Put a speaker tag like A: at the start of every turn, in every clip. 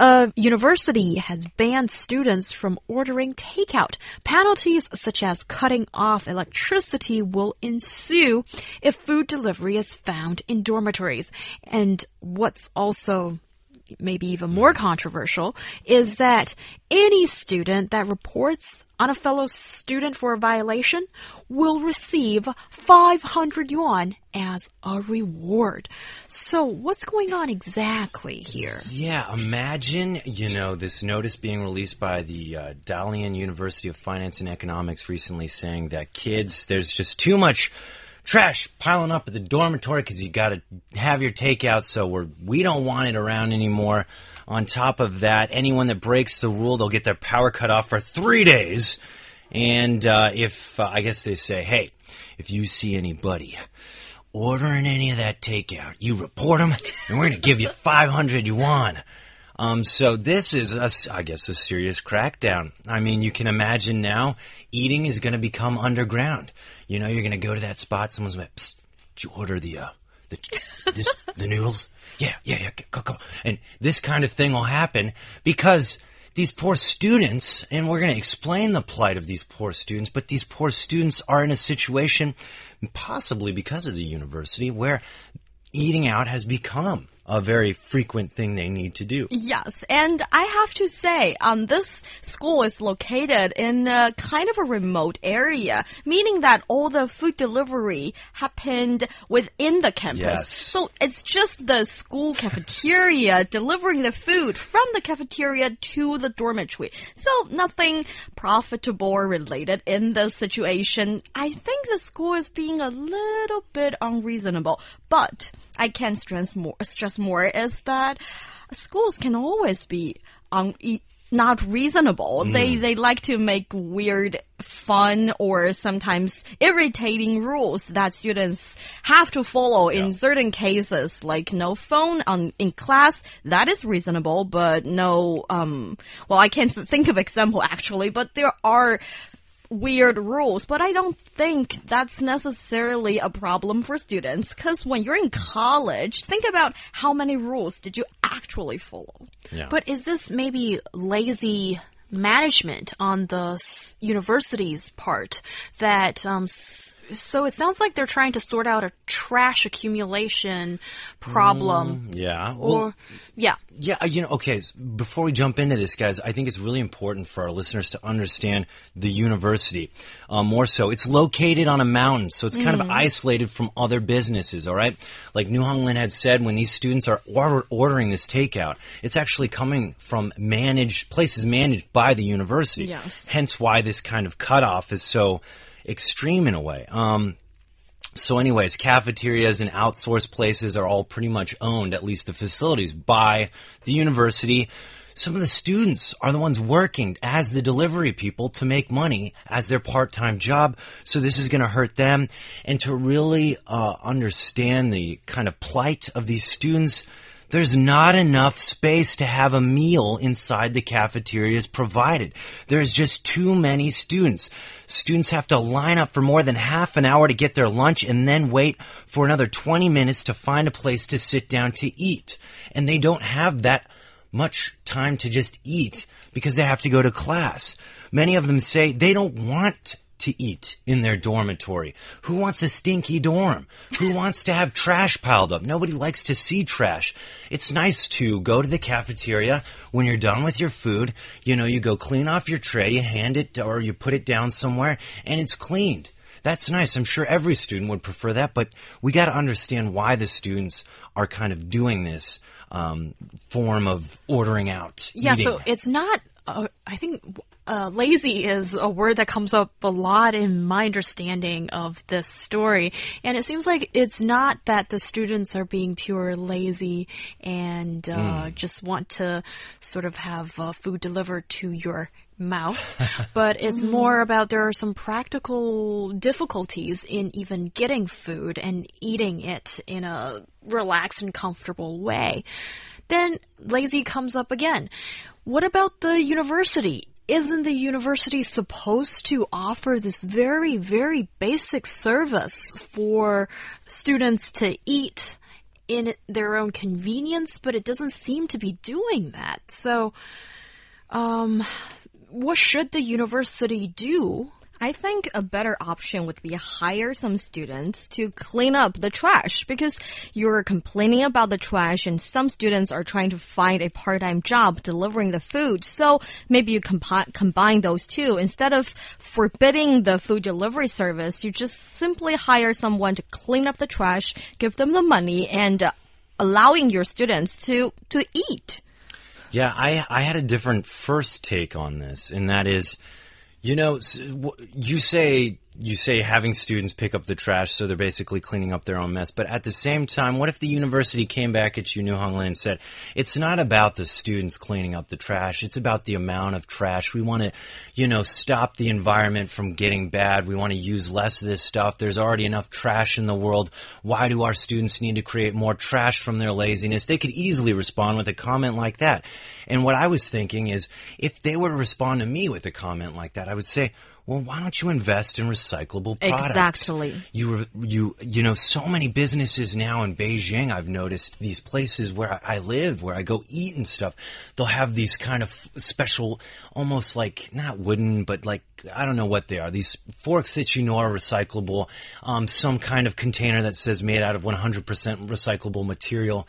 A: A university has banned students from ordering takeout. Penalties such as cutting off electricity will ensue if food delivery is found in dormitories. And what's also maybe even more controversial is that any student that reports on a fellow student for a violation will receive 500 yuan as a reward. So what's going on exactly here?
B: Yeah, imagine, you know, this notice being released by the uh, Dalian University of Finance and Economics recently saying that kids, there's just too much trash piling up at the dormitory because you got to have your takeout, so we're we don't want it around anymore. On top of that, anyone that breaks the rule, they'll get their power cut off for three days. And uh, if uh, I guess they say, hey, if you see anybody ordering any of that takeout, you report them, and we're going to give you 500 yuan. Um, so this is, a, I guess, a serious crackdown. I mean, you can imagine now eating is going to become underground. You know, you're going to go to that spot. Someone's like, Psst, did you order the, uh, the, this, the noodles? Yeah, yeah, yeah, go, go. And this kind of thing will happen because these poor students, and we're going to explain the plight of these poor students, but these poor students are in a situation, possibly because of the university, where eating out has become a very frequent thing they need to do.
C: Yes, and I have to say, um, this school is located in a kind of a remote area, meaning that all the food delivery happened within the campus.
B: Yes.
C: So it's just the school cafeteria delivering the food from the cafeteria to the dormitory. So nothing profitable or related in this situation. I think the school is being a little bit unreasonable, but I can stress more, stress more is that schools can always be un, not reasonable.
B: Mm.
C: They they like to make weird, fun, or sometimes irritating rules that students have to follow in certain cases, like no phone on in class. That is reasonable, but no. Um, well, I can't think of example actually, but there are weird rules, but I don't think that's necessarily a problem for students because when you're in college, think about how many rules did you actually follow.
B: Yeah.
A: But is this maybe lazy management on the university's part that um, s- so it sounds like they're trying to sort out a trash accumulation problem
B: yeah. Well,
A: or yeah
B: Yeah, uh, you know, okay, before we jump into this, guys, I think it's really important for our listeners to understand the university. Uh, more so, it's located on a mountain, so it's kind of isolated from other businesses, all right? Like New Hong Lin had said, when these students are order- ordering this takeout, it's actually coming from managed, places managed by the university.
C: Yes.
B: Hence why this kind of cutoff is so extreme in a way. Um, so, anyways, cafeterias and outsourced places are all pretty much owned, at least the facilities, by the university. Some of the students are the ones working as the delivery people to make money as their part-time job. So this is going to hurt them. And to really uh, understand the kind of plight of these students, there's not enough space to have a meal inside the cafeterias provided. There's just too many students. Students have to line up for more than half an hour to get their lunch and then wait for another 20 minutes to find a place to sit down to eat. And they don't have that much time to just eat because they have to go to class. Many of them say they don't want to eat in their dormitory. Who wants a stinky dorm? Who wants to have trash piled up? Nobody likes to see trash. It's nice to go to the cafeteria when you're done with your food. You know, you go clean off your tray, you hand it or you put it down somewhere and it's cleaned. That's nice. I'm sure every student would prefer that, but we got to understand why the students are kind of doing this um, form of ordering out.
A: yeah
B: eating.
A: so it's not uh, i think uh, lazy is a word that comes up a lot in my understanding of this story. And it seems like it's not that the students are being pure lazy and uh, just want to sort of have uh, food delivered to your mouth, but it's more about there are some practical difficulties in even getting food and eating it in a relaxed and comfortable way. Then lazy comes up again. What about the university? Isn't the university supposed to offer this very, very basic service for students to eat in their own convenience? But it doesn't seem to be doing that. So, um, what should the university do?
C: I think a better option would be hire some students to clean up the trash because you're complaining about the trash and some students are trying to find a part-time job delivering the food. So maybe you combine those two. Instead of forbidding the food delivery service, you just simply hire someone to clean up the trash, give them the money and uh, allowing your students to, to eat.
B: Yeah, I I had a different first take on this, and that is, you know, you say you say having students pick up the trash, so they're basically cleaning up their own mess. But at the same time, what if the university came back at you, New Hongland, and said, it's not about the students cleaning up the trash. It's about the amount of trash. We want to, you know, stop the environment from getting bad. We want to use less of this stuff. There's already enough trash in the world. Why do our students need to create more trash from their laziness? They could easily respond with a comment like that. And what I was thinking is, if they were to respond to me with a comment like that, I would say, well, why don't you invest in recyclable products?
C: Exactly.
B: You, you, you know, so many businesses now in Beijing, I've noticed these places where I live, where I go eat and stuff, they'll have these kind of special, almost like, not wooden, but like, I don't know what they are. These forks that you know are recyclable, um, some kind of container that says made out of 100% recyclable material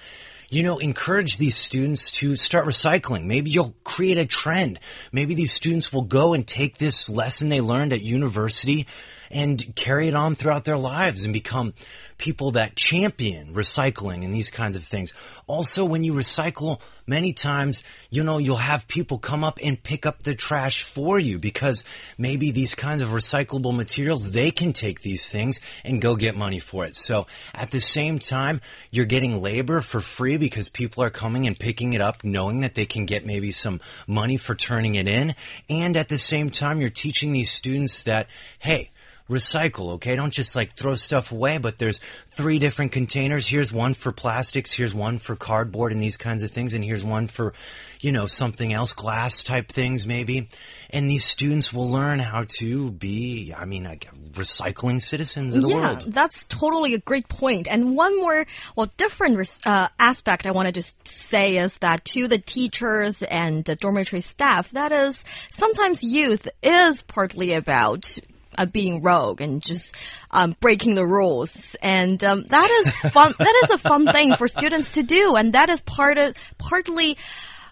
B: you know, encourage these students to start recycling. Maybe you'll create a trend. Maybe these students will go and take this lesson they learned at university and carry it on throughout their lives and become people that champion recycling and these kinds of things. Also, when you recycle, many times, you know, you'll have people come up and pick up the trash for you because maybe these kinds of recyclable materials, they can take these things and go get money for it. So at the same time, you're getting labor for free because people are coming and picking it up knowing that they can get maybe some money for turning it in. And at the same time, you're teaching these students that, hey, recycle, okay? Don't just like throw stuff away, but there's three different containers. Here's one for plastics, here's one for cardboard and these kinds of things, and here's one for, you know, something else, glass type things maybe. And these students will learn how to be, I mean, like recycling citizens of the
C: yeah,
B: world.
C: That's totally a great point. And one more, well, different uh, aspect I wanted to say is that to the teachers and the dormitory staff, that is sometimes youth is partly about uh, being rogue and just um, breaking the rules, and um, that is fun. that is a fun thing for students to do, and that is part of partly.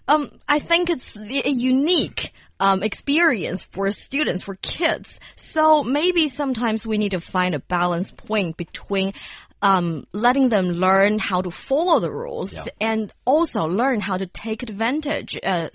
C: Um, I think it's a unique um, experience for students, for kids. So maybe sometimes we need to find a balance point between um, letting them learn how to follow the rules yeah. and also learn how to take advantage, uh,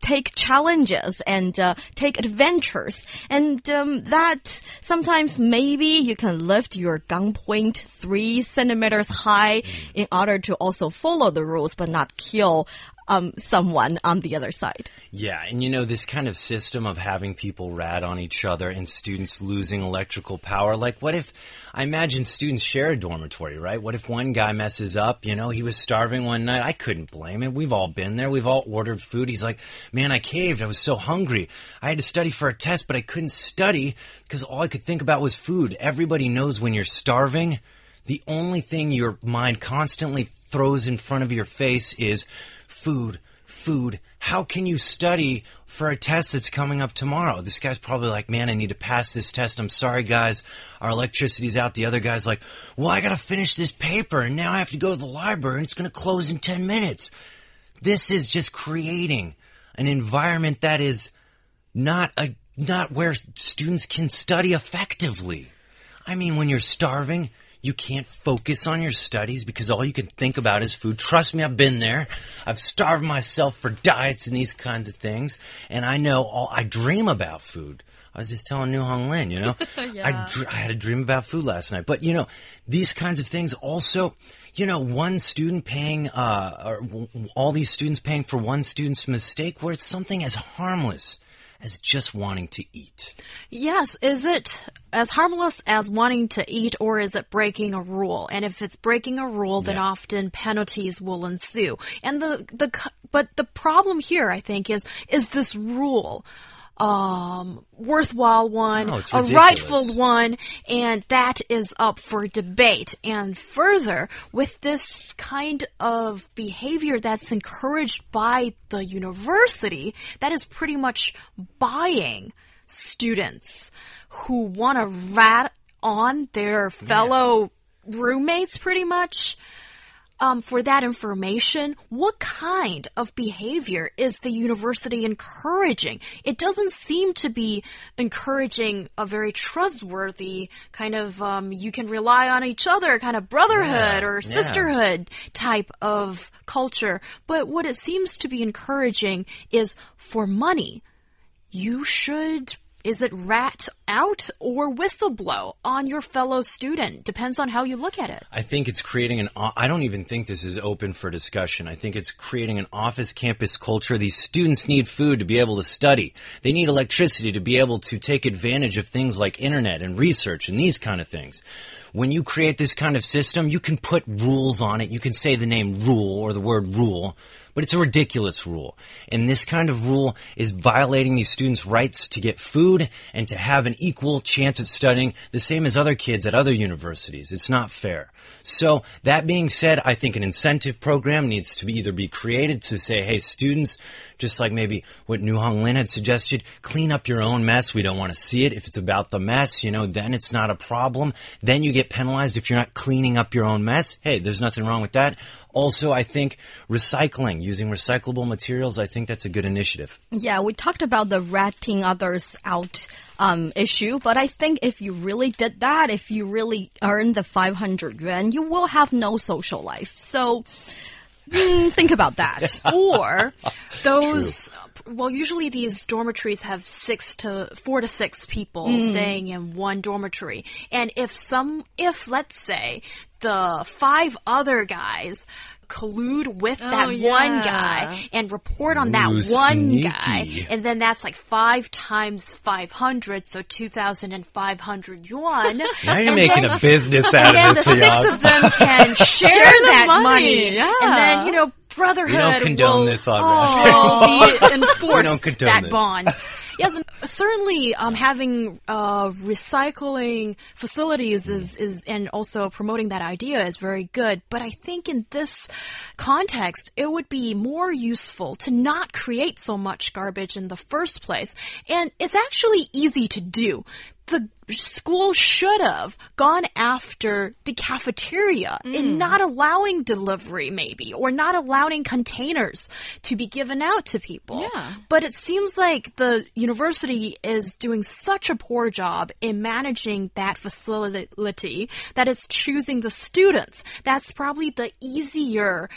C: take challenges and uh, take adventures. And um, that sometimes maybe you can lift your gun point three centimeters high mm. in order to also follow the rules but not kill um, someone on the other side.
B: Yeah, and you know, this kind of system of having people rat on each other and students losing electrical power, like what if, I imagine students share a dormitory, right? What if one guy messes up, you know, he was starving one night, I couldn't blame him, we've all been there, we've all ordered food, he's like, man, I caved, I was so hungry, I had to study for a test, but I couldn't study because all I could think about was food. Everybody knows when you're starving, the only thing your mind constantly throws in front of your face is food, food. How can you study for a test that's coming up tomorrow? This guy's probably like, man, I need to pass this test. I'm sorry, guys. Our electricity's out. The other guy's like, well, I gotta finish this paper and now I have to go to the library and it's gonna close in 10 minutes. This is just creating an environment that is not a, not where students can study effectively. I mean, when you're starving, you can't focus on your studies because all you can think about is food. Trust me, I've been there. I've starved myself for diets and these kinds of things. And I know all, I dream about food. I was just telling New Hong Lin, you know, yeah. I, I had a dream about food last night. But, you know, these kinds of things also, you know, one student paying, uh, or all these students paying for one student's mistake where it's something as harmless as just wanting to eat.
A: Yes, is it as harmless as wanting to eat or is it breaking a rule? And if it's breaking a rule, then
B: Yeah.
A: often penalties will ensue. And the the but the problem here I think is is this rule um worthwhile one,
B: it's
A: a rightful one, and that is up for debate. And further, with this kind of behavior that's encouraged by the university, that is pretty much buying students who want to rat on their fellow roommates pretty much um, for that information, what kind of behavior is the university encouraging? It doesn't seem to be encouraging a very trustworthy kind of um, you can rely on each other kind of brotherhood
B: Yeah,
A: or
B: yeah.
A: sisterhood type of culture. But what it seems to be encouraging is for money. You should. Is it rat out or whistleblow on your fellow student? Depends on how you look at it.
B: I think it's creating an. I don't even think this is open for discussion. I think it's creating an office campus culture. These students need food to be able to study. They need electricity to be able to take advantage of things like internet and research and these kind of things. When you create this kind of system, you can put rules on it. You can say the name rule or the word rule, but it's a ridiculous rule. And this kind of rule is violating these students' rights to get food and to have an equal chance at studying the same as other kids at other universities. It's not fair. So that being said, I think an incentive program needs to be either be created to say, hey, students, just like maybe what New Hong Lin had suggested, clean up your own mess. We don't want to see it. If it's about the mess, you know, then it's not a problem. Then you get penalized if you're not cleaning up your own mess. Hey, there's nothing wrong with that. Also, I think recycling, using recyclable materials, I think that's a good initiative.
C: Yeah, we talked about the ratting others out um, issue, but I think if you really did that, if you really earn the 500 yuan, you will have no social life. So mm, think about that.
A: or those well usually these dormitories have six to four to six people
C: Mm.
A: staying in one dormitory and if some if let's say the five other guys collude with that one guy and report on that one
B: sneaky.
A: guy and then that's like five times 500 so 2500 yuan
B: Now you're
A: And
B: making
A: then-
B: a business out of this.
A: and then the six of them can share,
C: Share the
A: that
C: money,
A: money.
C: yeah.
A: And then, you know, brotherhood
B: We don't condone
A: will
B: this on
A: oh, be
B: condone
A: that
B: this.
A: bond. Yes, and certainly um, having uh, recycling facilities is, is and also promoting that idea is very good. But I think in this context, it would be more useful to not create so much garbage in the first place. And it's actually easy to do. The school should have gone after the cafeteria in mm. not allowing delivery, maybe, or not allowing containers to be given out to people.
C: Yeah.
A: But it seems like the university is doing such a poor job in managing that facility that it's choosing the students. That's probably the easier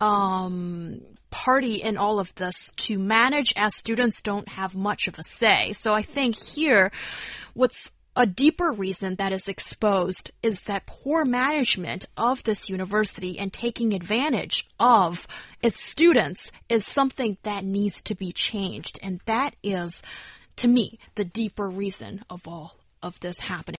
A: um, party in all of this to manage as students don't have much of a say. So I think here, what's a deeper reason that is exposed is that poor management of this university and taking advantage of its students is something that needs to be changed. And that is, to me, the deeper reason of all of this happening.